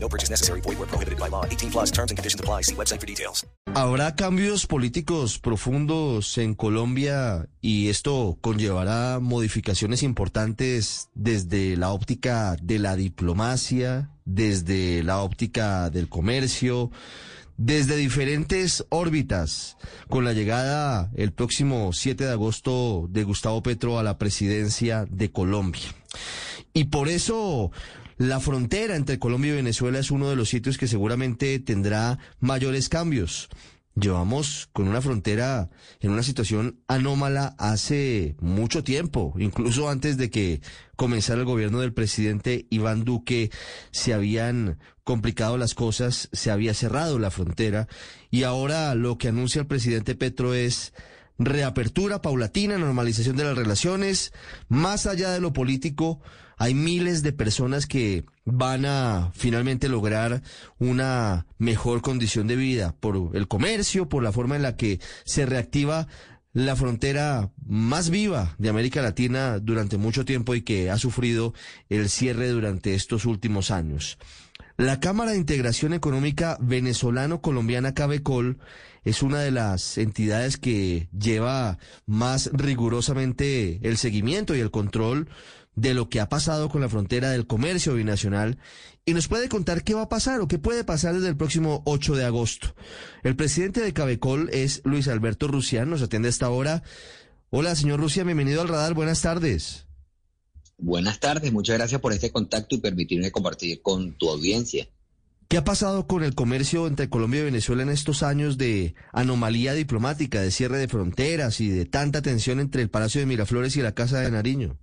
No purchase necessary. Void where prohibited by law. 18 plus terms and conditions apply. See website for details. Habrá cambios políticos profundos en Colombia y esto conllevará modificaciones importantes desde la óptica de la diplomacia, desde la óptica del comercio, desde diferentes órbitas, con la llegada el próximo 7 de agosto de Gustavo Petro a la presidencia de Colombia. Y por eso la frontera entre Colombia y Venezuela es uno de los sitios que seguramente tendrá mayores cambios. Llevamos con una frontera en una situación anómala hace mucho tiempo, incluso antes de que comenzara el gobierno del presidente Iván Duque, se habían complicado las cosas, se había cerrado la frontera y ahora lo que anuncia el presidente Petro es reapertura paulatina, normalización de las relaciones, más allá de lo político, hay miles de personas que van a finalmente lograr una mejor condición de vida por el comercio, por la forma en la que se reactiva la frontera más viva de América Latina durante mucho tiempo y que ha sufrido el cierre durante estos últimos años. La Cámara de Integración Económica Venezolano-Colombiana Cabecol es una de las entidades que lleva más rigurosamente el seguimiento y el control de lo que ha pasado con la frontera del comercio binacional y nos puede contar qué va a pasar o qué puede pasar desde el próximo 8 de agosto. El presidente de Cabecol es Luis Alberto Rusián, nos atiende a esta hora. Hola, señor Rusia, bienvenido al radar, buenas tardes. Buenas tardes, muchas gracias por este contacto y permitirme compartir con tu audiencia. ¿Qué ha pasado con el comercio entre Colombia y Venezuela en estos años de anomalía diplomática, de cierre de fronteras y de tanta tensión entre el Palacio de Miraflores y la Casa de Nariño?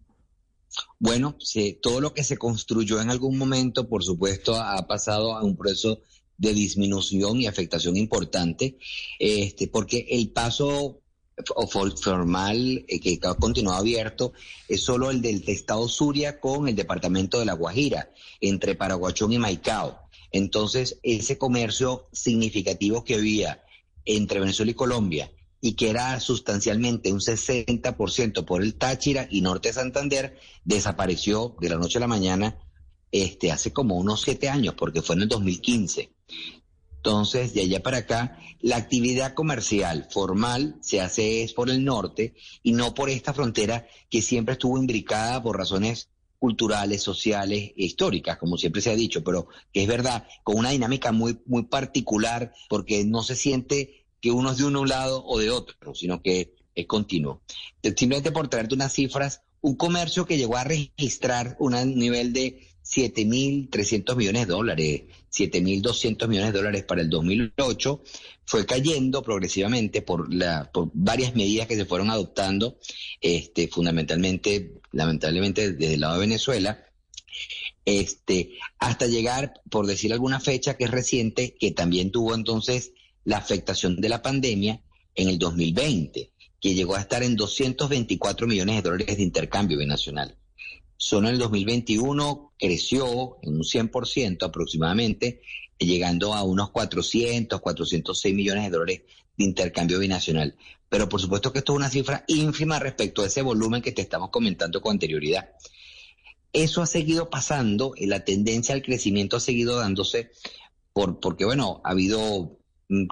Bueno, todo lo que se construyó en algún momento, por supuesto, ha pasado a un proceso de disminución y afectación importante, este, porque el paso formal eh, que ha continuado abierto es solo el del estado Suria con el departamento de La Guajira, entre Paraguachón y Maicao. Entonces, ese comercio significativo que había entre Venezuela y Colombia y que era sustancialmente un 60% por el Táchira y Norte Santander, desapareció de la noche a la mañana este, hace como unos siete años, porque fue en el 2015. Entonces, de allá para acá, la actividad comercial formal se hace es por el norte y no por esta frontera que siempre estuvo imbricada por razones culturales, sociales e históricas, como siempre se ha dicho, pero que es verdad, con una dinámica muy, muy particular, porque no se siente que uno es de un lado o de otro, sino que es continuo. Simplemente por traerte unas cifras, un comercio que llegó a registrar un nivel de 7.300 millones de dólares, 7.200 millones de dólares para el 2008, fue cayendo progresivamente por, la, por varias medidas que se fueron adoptando, este, fundamentalmente, lamentablemente, desde el lado de Venezuela, este, hasta llegar, por decir alguna fecha que es reciente, que también tuvo entonces la afectación de la pandemia en el 2020, que llegó a estar en 224 millones de dólares de intercambio binacional. Solo en el 2021 creció en un 100% aproximadamente, llegando a unos 400, 406 millones de dólares de intercambio binacional. Pero por supuesto que esto es una cifra ínfima respecto a ese volumen que te estamos comentando con anterioridad. Eso ha seguido pasando, y la tendencia al crecimiento ha seguido dándose por, porque, bueno, ha habido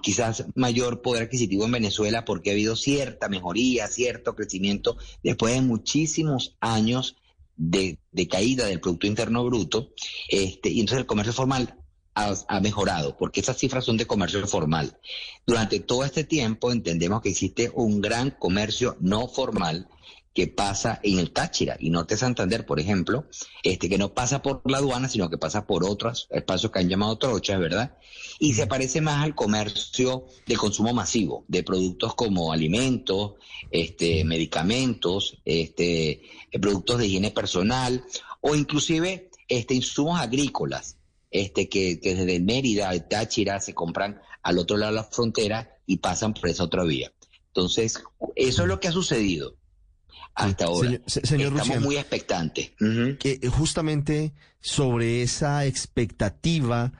quizás mayor poder adquisitivo en Venezuela porque ha habido cierta mejoría, cierto crecimiento después de muchísimos años de, caída del Producto Interno Bruto, este, y entonces el comercio formal ha, mejorado, porque esas cifras son de comercio formal. Durante todo este tiempo entendemos que existe un gran comercio no formal que pasa en el Táchira y Norte Santander, por ejemplo, este que no pasa por la aduana, sino que pasa por otros espacios que han llamado trochas, ¿verdad? Y se parece más al comercio de consumo masivo, de productos como alimentos, este, medicamentos, este, productos de higiene personal o inclusive este, insumos agrícolas, este, que, que desde Mérida, Táchira, se compran al otro lado de la frontera y pasan por esa otra vía. Entonces, eso es lo que ha sucedido hasta ahora. Señor, Estamos muy expectantes. que justamente sobre esa expectativa,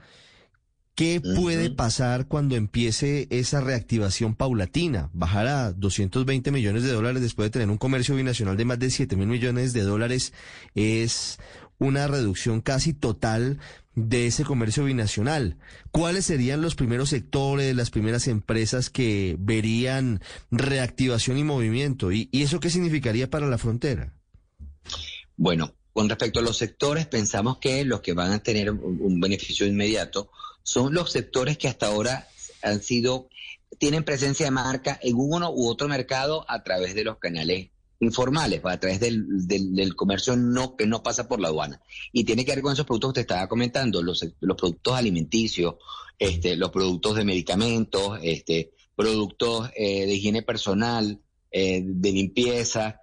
¿qué puede pasar cuando empiece esa reactivación paulatina? Bajar a 220 millones de dólares después de tener un comercio binacional de más de 7 mil millones de dólares es una reducción casi total de ese comercio binacional. ¿Cuáles serían los primeros sectores, las primeras empresas que verían reactivación y movimiento? ¿Y, eso qué significaría para la frontera? Bueno, con respecto a los sectores, pensamos que los que van a tener un beneficio inmediato son los sectores que hasta ahora han sido, tienen presencia de marca en uno u otro mercado a través de los canales informales, a través del, del, comercio no que no pasa por la aduana. Y tiene que ver con esos productos que te estaba comentando, los, los productos alimenticios, este, los productos de medicamentos, este, productos eh, de higiene personal, eh, de limpieza,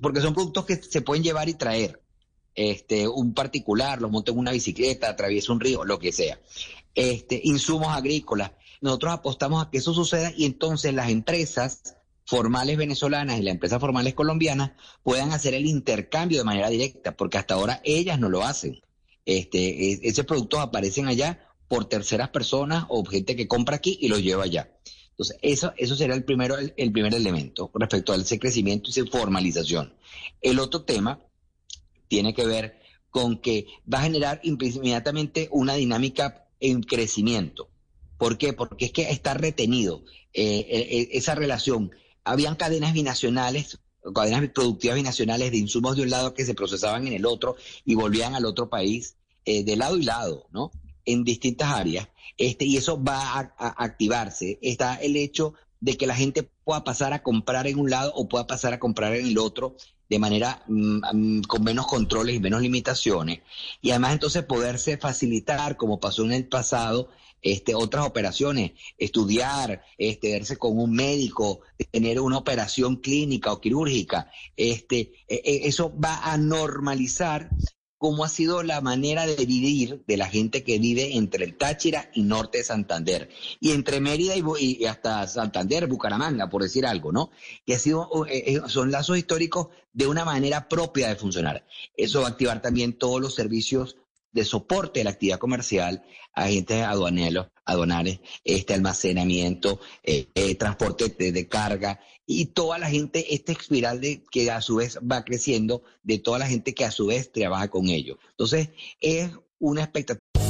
porque son productos que se pueden llevar y traer. Este, un particular, los monta en una bicicleta, atraviesa un río, lo que sea. Este, insumos agrícolas. Nosotros apostamos a que eso suceda y entonces las empresas formales venezolanas y las empresas formales colombianas puedan hacer el intercambio de manera directa, porque hasta ahora ellas no lo hacen. Este, e, esos productos aparecen allá por terceras personas o gente que compra aquí y los lleva allá. Entonces, eso, eso sería el, primero, el, primer elemento respecto a ese crecimiento y esa formalización. El otro tema tiene que ver con que va a generar inmediatamente una dinámica en crecimiento. ¿Por qué? Porque es que está retenido eh, e, e, esa relación habían cadenas binacionales, cadenas productivas binacionales de insumos de un lado que se procesaban en el otro y volvían al otro país, eh, de lado y lado, ¿no? En distintas áreas. Este, y eso va a, activarse. Está el hecho de que la gente pueda pasar a comprar en un lado o pueda pasar a comprar en el otro de manera mm, mm, con menos controles y menos limitaciones. Y además entonces poderse facilitar, como pasó en el pasado, este, otras operaciones, estudiar, este, verse con un médico, tener una operación clínica o quirúrgica, este, e, e, eso va a normalizar cómo ha sido la manera de vivir de la gente que vive entre el Táchira y norte de Santander, y entre Mérida y, hasta Santander, Bucaramanga, por decir algo, ¿no? Que ha sido, eh, eh, son lazos históricos de una manera propia de funcionar. Eso va a activar también todos los servicios de soporte de la actividad comercial, agentes aduaneros, aduanales, este almacenamiento, eh, eh, transporte de, carga y toda la gente, esta espiral de que a su vez va creciendo de toda la gente que a su vez trabaja con ellos. Entonces, es una expectativa.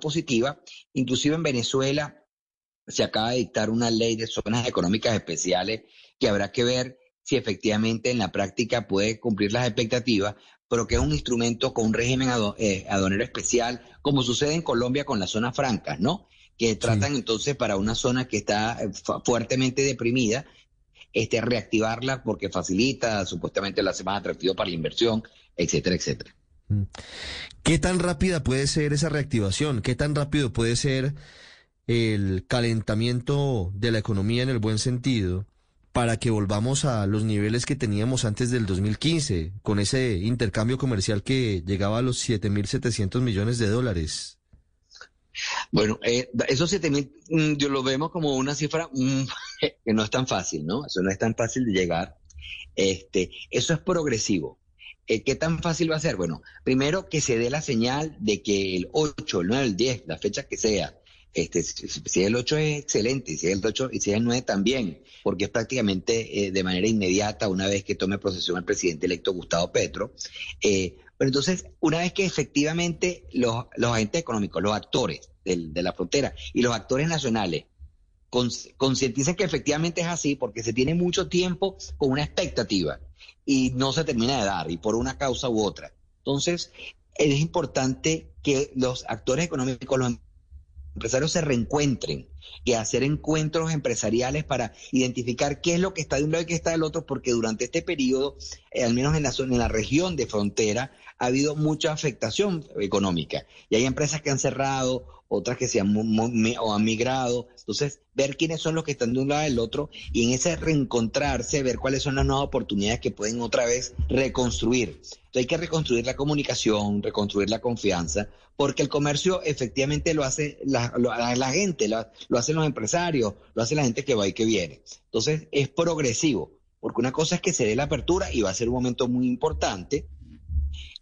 Positiva. Inclusive en Venezuela se acaba de dictar una ley de zonas económicas especiales que habrá que ver si efectivamente en la práctica puede cumplir las expectativas, pero que es un instrumento con un régimen eh, aduanero especial, como sucede en Colombia con las zonas francas, ¿no? Que tratan entonces para una zona que está eh, fuertemente deprimida, este, reactivarla porque facilita, supuestamente la hace más atractivo para la inversión, etcétera, etcétera. Mm. ¿Qué tan rápida puede ser esa reactivación? ¿Qué tan rápido puede ser el calentamiento de la economía en el buen sentido? para que volvamos a los niveles que teníamos antes del 2015, con ese intercambio comercial que llegaba a los 7.700 millones de dólares? Bueno, eh, esos 7.000 mm, yo lo vemos como una cifra mm, que no es tan fácil, ¿no? Eso no es tan fácil de llegar. Este, eso es progresivo. Eh, ¿Qué tan fácil va a ser? Bueno, primero que se dé la señal de que el 8, el 9, el 10, la fecha que sea, este, si el 8 es excelente, si el 8 y si el 9 también, porque es prácticamente eh, de manera inmediata una vez que tome posesión el presidente electo Gustavo Petro. Eh, pero entonces, una vez que efectivamente los, agentes económicos, los actores de la frontera y los actores nacionales concienticen que efectivamente es así, porque se tiene mucho tiempo con una expectativa y no se termina de dar, y por una causa u otra. Entonces, es importante que los actores económicos, los empresarios se reencuentren y hacer encuentros empresariales para identificar qué es lo que está de un lado y qué está del otro, porque durante este periodo, eh, al menos en la zona, en la región de frontera, ha habido mucha afectación económica. Y hay empresas que han cerrado, otras que se han, o han migrado. Entonces, ver quiénes son los que están de un lado del otro y en ese reencontrarse, ver cuáles son las nuevas oportunidades que pueden otra vez reconstruir. Entonces, hay que reconstruir la comunicación, reconstruir la confianza, porque el comercio efectivamente lo hace la, la gente, lo, lo hacen los empresarios, lo hace la gente que va y que viene. Entonces, es progresivo, porque una cosa es que se dé la apertura y va a ser un momento muy importante,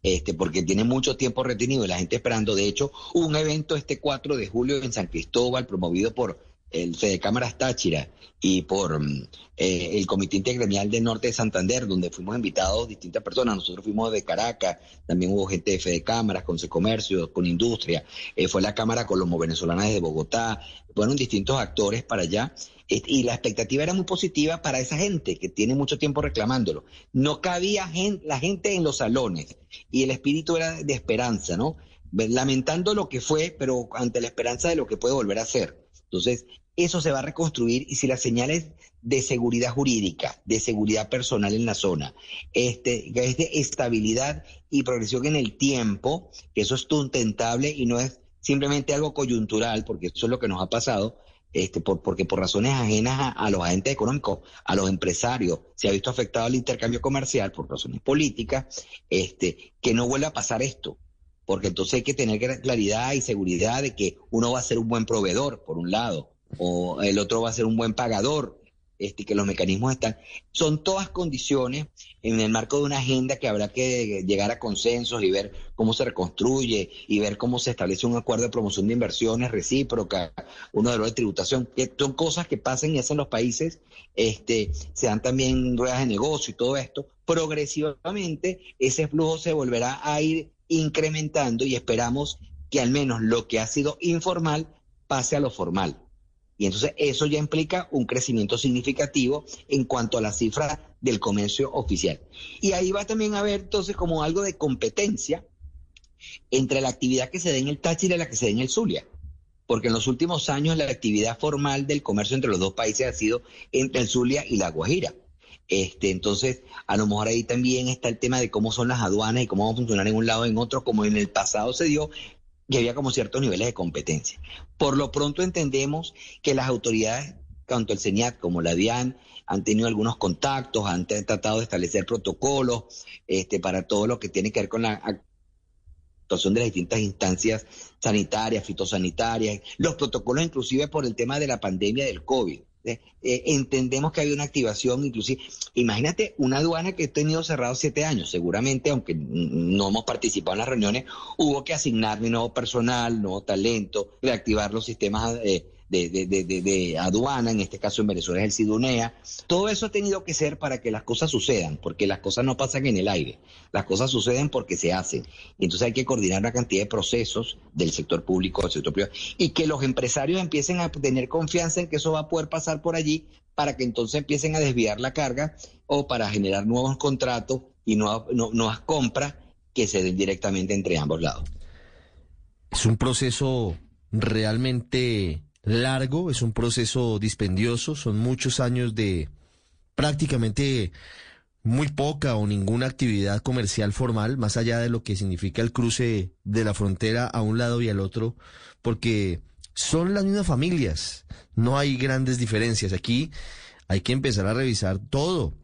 este, porque tiene mucho tiempo retenido y la gente esperando. De hecho, un evento este 4 de julio en San Cristóbal, promovido por el Fede Cámaras Táchira y por mm, eh, el Comité Intergremial del Norte de Santander, donde fuimos invitados distintas personas. Nosotros fuimos de Caracas, también hubo gente de Fede Cámaras, con Comercio, con Industria, eh, fue la Cámara Colombo-Venezolana desde Bogotá, fueron distintos actores para allá. Y la expectativa era muy positiva para esa gente que tiene mucho tiempo reclamándolo. No cabía la gente en los salones y el espíritu era de esperanza, ¿no? Lamentando lo que fue, pero ante la esperanza de lo que puede volver a ser. Entonces, eso se va a reconstruir y si las señales de seguridad jurídica, de seguridad personal en la zona, este, es de estabilidad y progresión en el tiempo, que eso es sustentable y no es simplemente algo coyuntural, porque eso es lo que nos ha pasado, este, por, porque por razones ajenas a, los agentes económicos, a los empresarios, se ha visto afectado el intercambio comercial por razones políticas, este, que no vuelva a pasar esto, porque entonces hay que tener claridad y seguridad de que uno va a ser un buen proveedor, por un lado, o el otro va a ser un buen pagador, este, que los mecanismos están. Son todas condiciones en el marco de una agenda que habrá que llegar a consensos y ver cómo se reconstruye y ver cómo se establece un acuerdo de promoción de inversiones recíproca, uno de los de tributación, que son cosas que pasan y hacen los países, este, se dan también ruedas de negocio y todo esto. Progresivamente ese flujo se volverá a ir incrementando y esperamos que al menos lo que ha sido informal pase a lo formal. Y entonces eso ya implica un crecimiento significativo en cuanto a la cifra del comercio oficial. Y ahí va también a haber entonces como algo de competencia entre la actividad que se da en el Táchira y la que se da en el Zulia. Porque en los últimos años la actividad formal del comercio entre los dos países ha sido entre el Zulia y la Guajira. Este, entonces, a lo mejor ahí también está el tema de cómo son las aduanas y cómo van a funcionar en un lado o en otro, como en el pasado se dio, y había como ciertos niveles de competencia. Por lo pronto entendemos que las autoridades, tanto el CENIAT como la DIAN, han tenido algunos contactos, han tratado de establecer protocolos este, para todo lo que tiene que ver con la actuación de las distintas instancias sanitarias, fitosanitarias, los protocolos inclusive por el tema de la pandemia del COVID. Eh, eh, entendemos que había una activación, inclusive, imagínate una aduana que ha tenido cerrado siete años, seguramente, aunque no hemos participado en las reuniones, hubo que asignar nuevo personal, nuevo talento, reactivar los sistemas eh, de, de, de, de, aduana, en este caso en Venezuela es el SIDUNEA. Todo eso ha tenido que ser para que las cosas sucedan, porque las cosas no pasan en el aire, las cosas suceden porque se hacen. Y entonces hay que coordinar una cantidad de procesos del sector público, del sector privado, y que los empresarios empiecen a tener confianza en que eso va a poder pasar por allí para que entonces empiecen a desviar la carga o para generar nuevos contratos y nuevas, nuevas compras que se den directamente entre ambos lados. Es un proceso realmente largo, es un proceso dispendioso, son muchos años de prácticamente muy poca o ninguna actividad comercial formal, más allá de lo que significa el cruce de la frontera a un lado y al otro, porque son las mismas familias, no hay grandes diferencias. Aquí hay que empezar a revisar todo,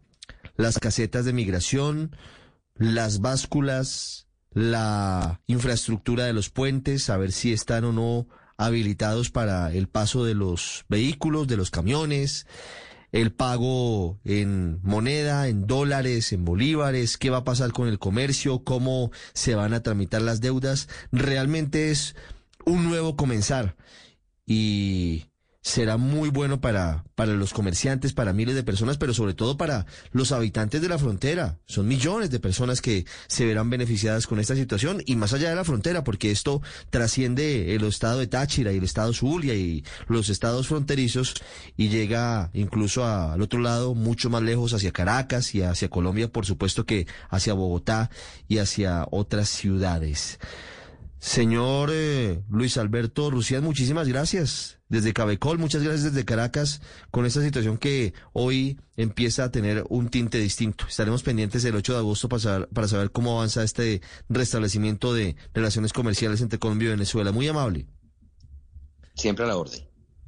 las casetas de migración, las básculas, la infraestructura de los puentes, a ver si están o no habilitados para el paso de los vehículos, de los camiones, el pago en moneda, en dólares, en bolívares, qué va a pasar con el comercio, cómo se van a tramitar las deudas. Realmente es un nuevo comenzar y será muy bueno para, para los comerciantes, para miles de personas, pero sobre todo para los habitantes de la frontera. Son millones de personas que se verán beneficiadas con esta situación y más allá de la frontera, porque esto trasciende el estado de Táchira y el estado Zulia y los estados fronterizos y llega incluso al otro lado, mucho más lejos, hacia Caracas y hacia Colombia, por supuesto que hacia Bogotá y hacia otras ciudades. Señor eh, Luis Alberto Rusián, muchísimas gracias. Desde Cabecol, muchas gracias desde Caracas con esta situación que hoy empieza a tener un tinte distinto. Estaremos pendientes el 8 de agosto para saber, para saber cómo avanza este restablecimiento de relaciones comerciales entre Colombia y Venezuela. Muy amable. Siempre a la orden.